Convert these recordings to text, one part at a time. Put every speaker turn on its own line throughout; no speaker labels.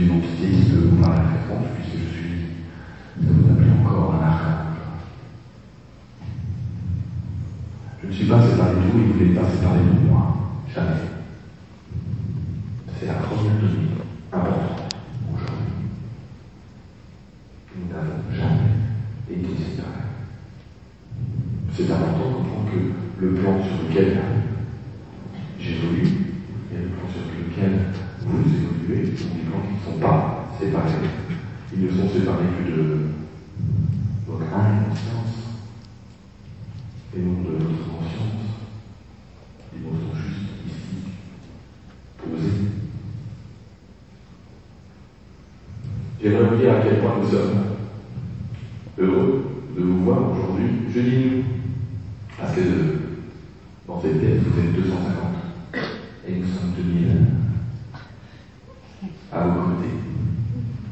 une entité qui peut vous parler fréquemment, puisque je suis que vous appelez encore un archange. Je ne suis pas séparé de vous et vous n'êtes pas séparé de moi. Jamais. C'est la première donnée importante aujourd'hui. Nous n'avons jamais été séparés. C'est important de comprendre que le plan sur lequel j'évolue et le plan sur lequel vous évoluez sont pas séparés. Ils ne sont séparés que de votre inconscience et non de votre conscience. Ils sont juste ici, posés. J'aimerais vous dire à quel point nous sommes heureux de vous voir aujourd'hui. Je dis nous, parce que dans cette pièce, vous êtes 250 et nous sommes 2000 à vos côtés.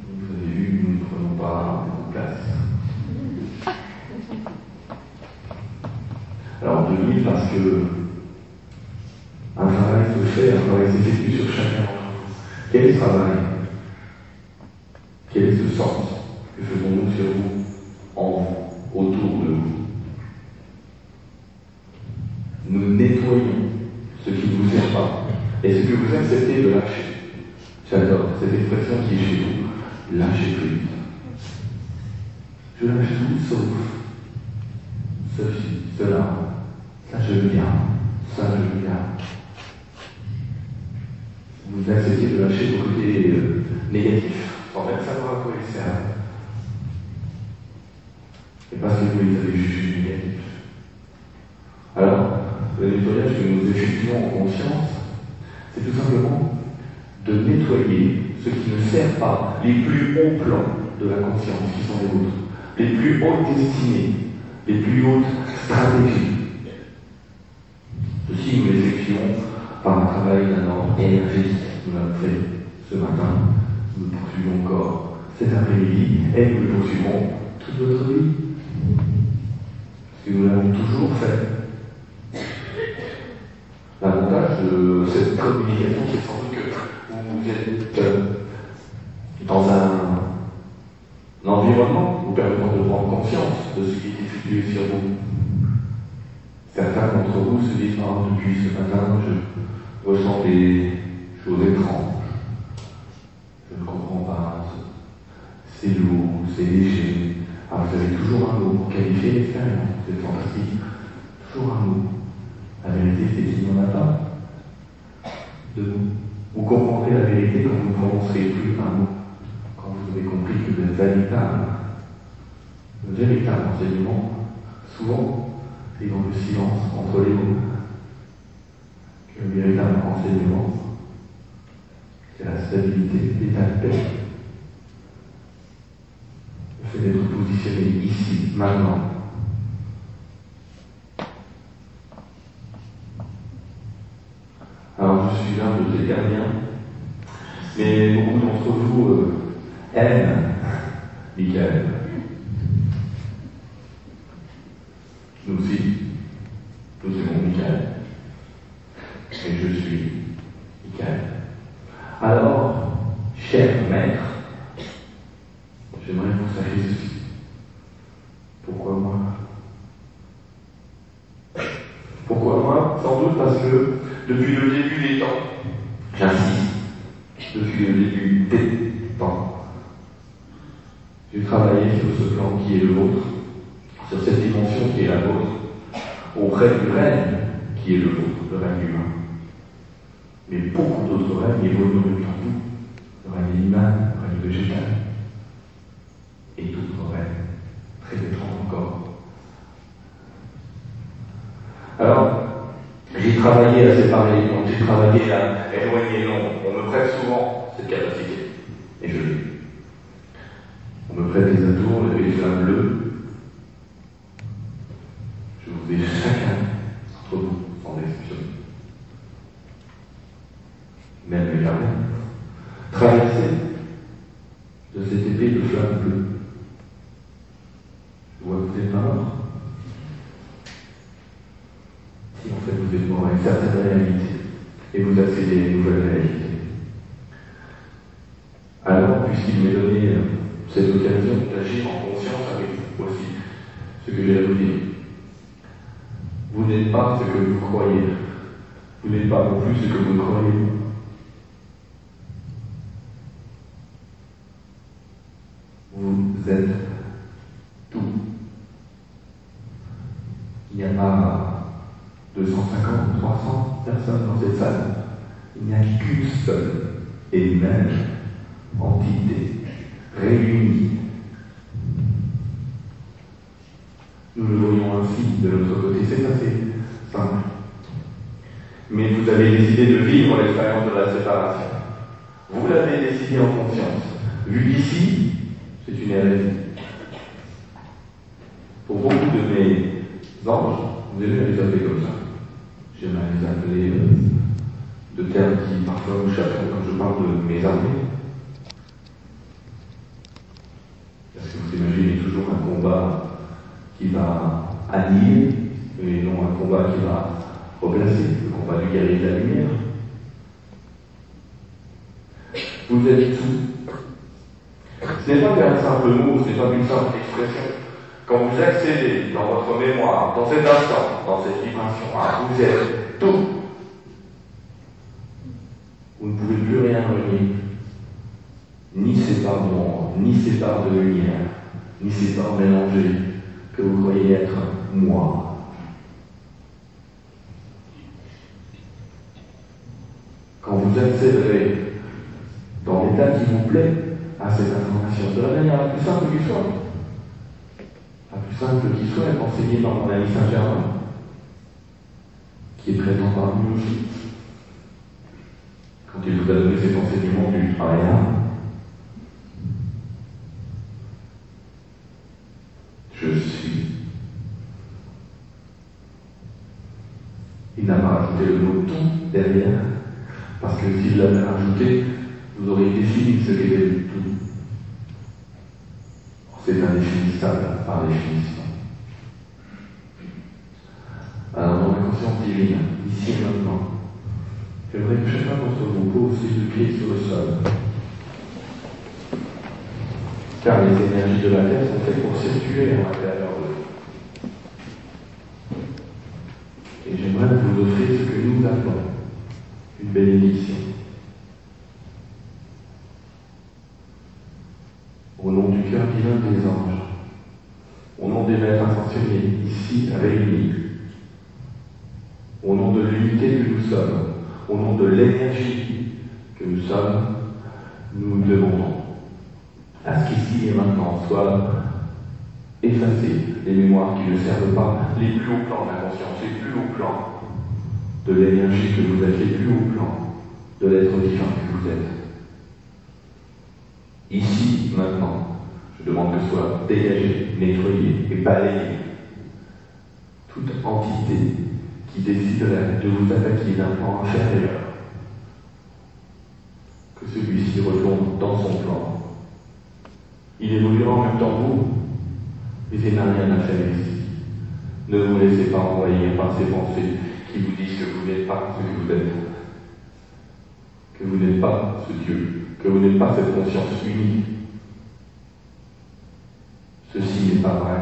Vous avez vu, nous ne prenons pas beaucoup de place. Alors 2000 parce que un travail se fait, un travail s'effectue sur chacun. Quel est ce travail Quel est ce sens que faisons-nous sur vous, en autour de vous Nous nettoyons ce qui ne vous sert pas et ce que vous acceptez de lâcher. J'adore cette expression qui est chez vous. Lâchez prise. Je lâche tout sauf ceci, cela. Ça je veux bien. Ça je veux bien. Vous acceptez de lâcher vos côtés euh, négatifs, sans même savoir à quoi ils servent. Et parce que vous les avez jugés négatifs. Alors, le nettoyage que nous effectuons en conscience, c'est tout simplement de nettoyer ce qui ne sert pas, les plus hauts plans de la conscience qui sont les vôtres, les plus hautes destinées, les plus hautes stratégies. Ceci, nous l'effectuons par un travail d'un ordre énergétique. Nous l'avons fait ce matin, nous le poursuivons encore cet après-midi et nous le poursuivons toute notre vie. Parce que nous l'avons toujours fait. L'avantage de cette communication, c'est sans doute que vous êtes dans un, un environnement vous permettant de prendre conscience de ce qui est effectué sur vous. Certains d'entre vous se disent oh, depuis ce matin, je ressens des choses étranges. Je ne comprends pas. C'est lourd, c'est léger. Alors vous avez toujours un mot pour qualifier l'expérience. C'est fantastique. Toujours un mot. La vérité, c'est qu'il n'y en a pas de nous. Vous comprendrez la vérité quand vous ne prononcerez plus un mot, quand vous avez compris que êtes véritable. Le véritable enseignement, souvent, est dans le silence entre les mots. Que le véritable enseignement, c'est la stabilité, l'état de paix. Le fait d'être positionné ici, maintenant, Alors je suis l'un de ces gardiens, mais beaucoup d'entre vous euh, aiment Michael. Nous aussi, nous aimons Michael. Et je suis Michael. Alors, cher maître, j'aimerais que vous sachiez ceci. Pourquoi moi Pourquoi moi Sans doute parce que depuis le début des temps, j'insiste, début des temps, j'ai travaillé sur ce plan qui est le vôtre, sur cette dimension qui est la vôtre, auprès du règne qui est le vôtre, le règne humain. Mais beaucoup d'autres règnes évoluent en même temps le règne animal, le règne végétal, et d'autres règnes très étranges encore. Alors, j'ai travaillé à séparer mondes, j'ai travaillé à éloigner l'ombre. On me prête souvent cette capacité. Et je l'ai. On me prête les atours, les flammes bleues. Je vous ai chacun entre vous, sans exception. Même les gardiens. Traversé de cette épée de flammes bleues. Je vois que vous êtes mort. Si en fait vous êtes mort à une certaine réalité et vous accédez à une nouvelle réalité. Alors, m'est donné euh, cette occasion d'agir en conscience avec vous aussi que j'ai dire. Vous n'êtes pas ce que vous croyez. Vous n'êtes pas non plus ce que vous croyez. Vous êtes tout. Il n'y a pas 250, 300 personnes dans cette salle. Il n'y a qu'une seule et même entité réunie. Ainsi de l'autre côté. C'est assez simple. Mais vous avez décidé de vivre l'expérience de la séparation. Vous l'avez décidé en conscience. Vu d'ici, c'est une hérésie. Pour beaucoup de mes anges, vous allez les appeler comme ça. J'aimerais les appeler euh, de termes qui parfois me chassent quand je parle de mes armées. Parce que vous imaginez toujours un combat qui va annihiler, et non un combat qui va replacer, le combat du guerrier de la lumière. Vous êtes tout. Ce n'est pas qu'un simple mot, ce n'est pas une simple expression. Quand vous accédez dans votre mémoire, dans cet instant, dans cette dimension, ah, vous êtes tout. Vous ne pouvez plus rien renier. Ni ces d'ombre, ni ces parts de lumière, ni ces parts mélangées que vous croyez être moi. Quand vous accéderez dans l'état qui vous plaît à cette information, de la manière la plus simple qui soit, la plus simple qui soit, enseignée par mon ami Saint-Germain, qui est présent parmi nous aussi. Quand il vous a donné cet enseignement du rien, je suis. Il n'a pas rajouté le mot tout derrière, parce que s'il l'avait rajouté, vous auriez défini ce qu'était le tout. C'est indéfinissable par définition. Alors, dans la conscience divine, ici et maintenant, j'aimerais que chacun d'entre vous pose ses deux pieds sur le sol. Car les énergies de la Terre sont faites pour circuler à l'intérieur d'eux. Et j'aimerais vous offrir ce que nous appelons une bénédiction. Au nom du cœur divin des anges, au nom des maîtres ici réunis, au nom de l'unité que nous sommes, au nom de l'énergie que nous sommes, nous demandons à ce qu'ici et maintenant soient effacées les mémoires qui ne servent pas, les plus hauts plans de la conscience, les plus hauts plans de l'énergie que vous êtes, les plus hauts plans de l'être divin que vous êtes. Ici, maintenant, je demande que soit dégagée, nettoyée et balayée toute entité qui déciderait de vous attaquer d'un plan inférieur, que celui-ci retombe dans son plan. Il évoluera en même temps vous, mais il n'a rien à faire ici. Ne vous laissez pas envoyer par ces pensées qui vous disent que vous n'êtes pas ce que vous êtes, que vous n'êtes pas ce Dieu, que vous n'êtes pas cette conscience unique. Ceci n'est pas vrai.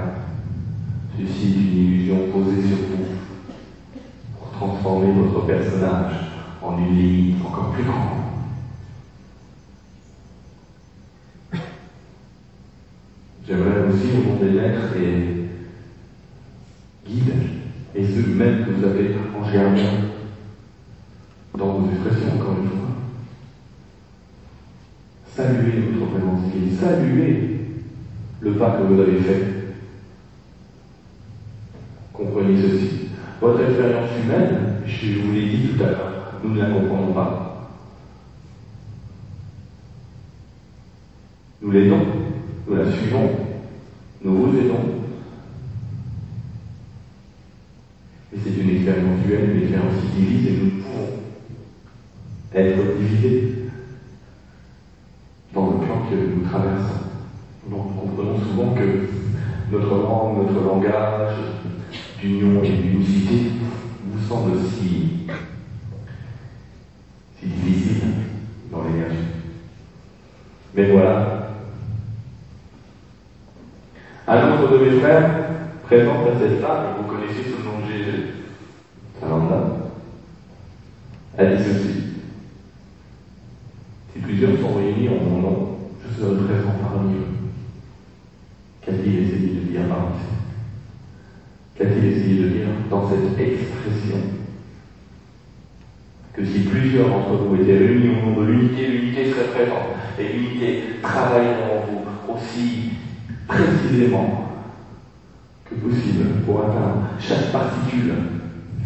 Ceci est une illusion posée sur vous pour transformer votre personnage en une limite encore plus grande. J'aimerais aussi, au nom des maîtres et guides, et ceux mêmes que vous avez en germain dans vos expressions, encore une fois, saluer votre présence saluer le pas que vous avez fait. Comprenez ceci. Votre expérience humaine, je vous l'ai dit tout à l'heure, nous ne la comprenons pas. Nous l'aidons, nous la suivons, nous vous aidons. Et c'est une expérience duelle, une expérience qui divise et nous pouvons être divisés dans le plan que nous traversons. Donc nous comprenons souvent que notre langue, notre langage d'union et d'unicité vous semble si, si difficile dans l'énergie. Mais voilà, de mes frères présente à cette femme, et vous connaissez ce nom de Jésus, Amanda, elle dit ceci. Si plusieurs sont réunis en mon nom, je serai présent parmi eux. Qu'a-t-il essayé de dire Qu'a-t-il essayé de dire dans cette expression? Que si plusieurs d'entre vous étaient réunis au nom de l'unité, l'unité serait présente, et l'unité travaillerait en vous aussi précisément possible pour atteindre chaque particule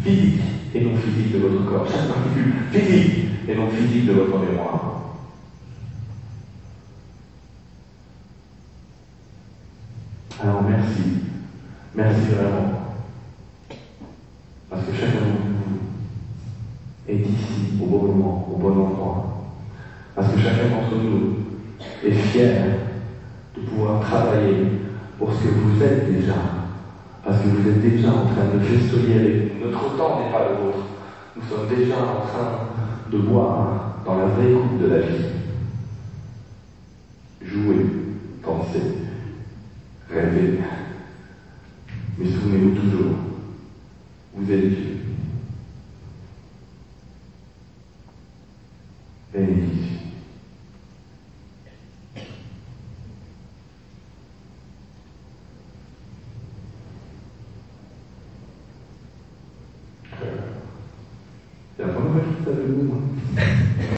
physique et non physique de votre corps, chaque particule physique et non physique de votre mémoire. Alors merci, merci vraiment, parce que chacun de vous est ici au bon moment, au bon endroit, parce que chacun d'entre nous est fier de pouvoir travailler pour ce que vous êtes déjà, parce que vous êtes déjà en train de gestionner. Notre temps n'est pas le vôtre. Nous sommes déjà en train de boire dans la vraie coupe de la vie. Jouer, penser, rêver. Mais souvenez-vous toujours, vous êtes Dieu.